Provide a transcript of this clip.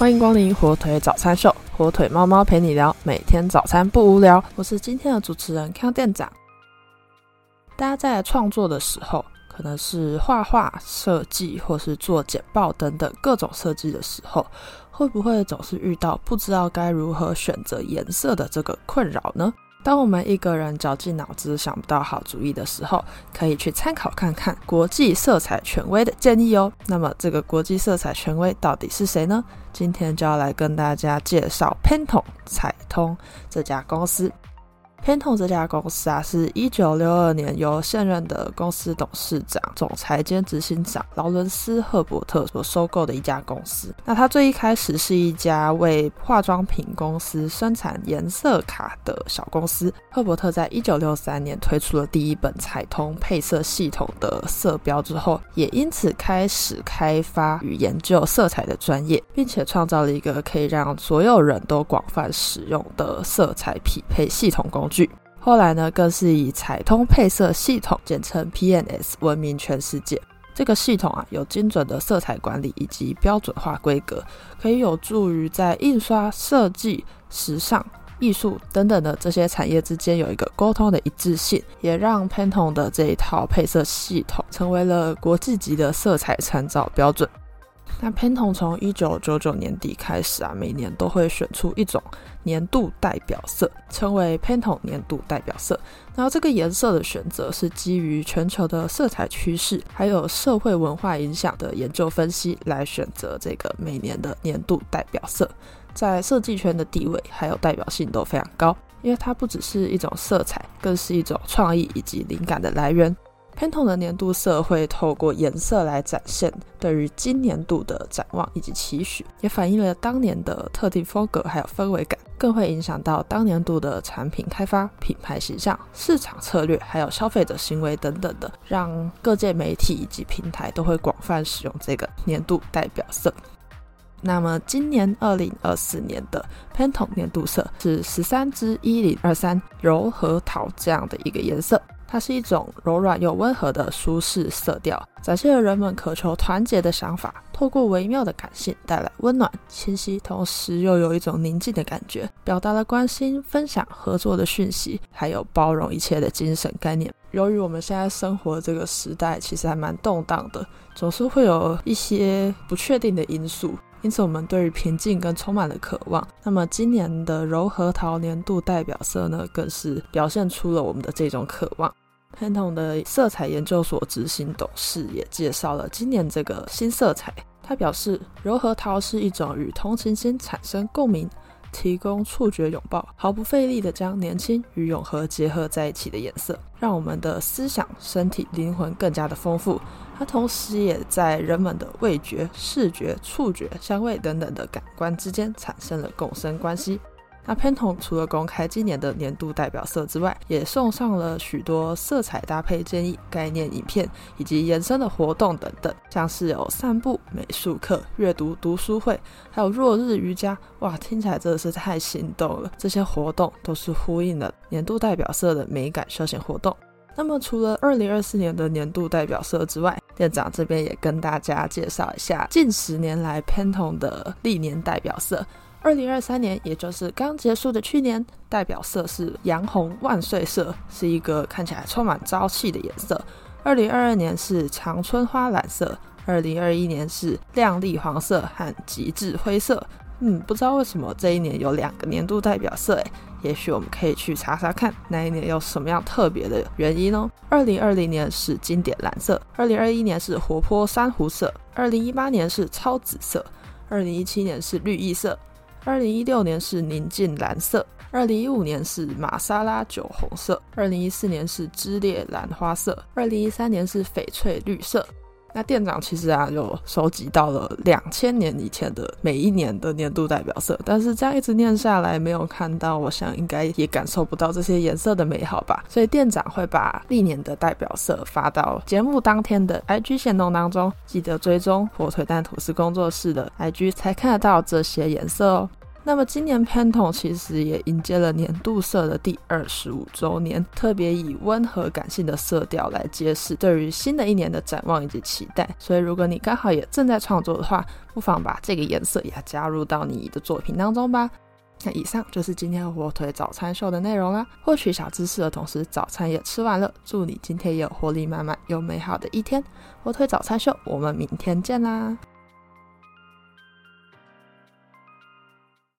欢迎光临火腿早餐秀，火腿猫猫陪你聊，每天早餐不无聊。我是今天的主持人康店长。大家在创作的时候，可能是画画、设计，或是做简报等等各种设计的时候，会不会总是遇到不知道该如何选择颜色的这个困扰呢？当我们一个人绞尽脑汁想不到好主意的时候，可以去参考看看国际色彩权威的建议哦。那么，这个国际色彩权威到底是谁呢？今天就要来跟大家介绍 Pantone 彩通这家公司。Pantone 这家公司啊，是一九六二年由现任的公司董事长、总裁兼执行长劳伦斯·赫伯特所收购的一家公司。那它最一开始是一家为化妆品公司生产颜色卡的小公司。赫伯特在一九六三年推出了第一本彩通配色系统的色标之后，也因此开始开发与研究色彩的专业，并且创造了一个可以让所有人都广泛使用的色彩匹配系统工。具后来呢，更是以彩通配色系统，简称 PNS，闻名全世界。这个系统啊，有精准的色彩管理以及标准化规格，可以有助于在印刷、设计、时尚、艺术等等的这些产业之间有一个沟通的一致性，也让 Pantone 的这一套配色系统成为了国际级的色彩参照标准。那 Pantone 从一九九九年底开始啊，每年都会选出一种年度代表色，称为 Pantone 年度代表色。然后这个颜色的选择是基于全球的色彩趋势，还有社会文化影响的研究分析来选择这个每年的年度代表色。在设计圈的地位还有代表性都非常高，因为它不只是一种色彩，更是一种创意以及灵感的来源。Pantone 的年度色会透过颜色来展现对于今年度的展望以及期许，也反映了当年的特定风格还有氛围感，更会影响到当年度的产品开发、品牌形象、市场策略还有消费者行为等等的，让各界媒体以及平台都会广泛使用这个年度代表色。那么今年二零二四年的 Pantone 年度色是十三支一零二三柔和桃这样的一个颜色。它是一种柔软又温和的舒适色调，展现了人们渴求团结的想法。透过微妙的感性，带来温暖、清晰，同时又有一种宁静的感觉，表达了关心、分享、合作的讯息，还有包容一切的精神概念。由于我们现在生活这个时代其实还蛮动荡的，总是会有一些不确定的因素，因此我们对于平静跟充满了渴望。那么今年的柔和桃年度代表色呢，更是表现出了我们的这种渴望。潘同的色彩研究所执行董事也介绍了今年这个新色彩。他表示，柔和桃是一种与同情心产生共鸣、提供触觉拥抱、毫不费力的将年轻与永和结合在一起的颜色，让我们的思想、身体、灵魂更加的丰富。它同时也在人们的味觉、视觉、触觉、香味等等的感官之间产生了共生关系。那 panton 除了公开今年的年度代表色之外，也送上了许多色彩搭配建议、概念影片以及延伸的活动等等，像是有散步、美术课、阅读读书会，还有落日瑜伽。哇，听起来真的是太心动了！这些活动都是呼应了年度代表色的美感休闲活动。那么，除了二零二四年的年度代表色之外，店长这边也跟大家介绍一下近十年来 panton 的历年代表色。二零二三年，也就是刚结束的去年，代表色是洋红万岁色，是一个看起来充满朝气的颜色。二零二二年是长春花蓝色，二零二一年是亮丽黄色和极致灰色。嗯，不知道为什么这一年有两个年度代表色，诶，也许我们可以去查查看那一年有什么样特别的原因哦。二零二零年是经典蓝色，二零二一年是活泼珊瑚色，二零一八年是超紫色，二零一七年是绿意色。二零一六年是宁静蓝色，二零一五年是玛莎拉酒红色，二零一四年是枝裂兰花色，二零一三年是翡翠绿色。那店长其实啊，有收集到了两千年以前的每一年的年度代表色，但是这样一直念下来，没有看到，我想应该也感受不到这些颜色的美好吧。所以店长会把历年的代表色发到节目当天的 IG 线动当中，记得追踪火腿蛋吐司工作室的 IG 才看得到这些颜色哦。那么今年 Pantone 其实也迎接了年度色的第二十五周年，特别以温和感性的色调来揭示对于新的一年的展望以及期待。所以如果你刚好也正在创作的话，不妨把这个颜色也加入到你的作品当中吧。那以上就是今天火腿早餐秀的内容啦。获取小知识的同时，早餐也吃完了。祝你今天也有活力满满又美好的一天。火腿早餐秀，我们明天见啦！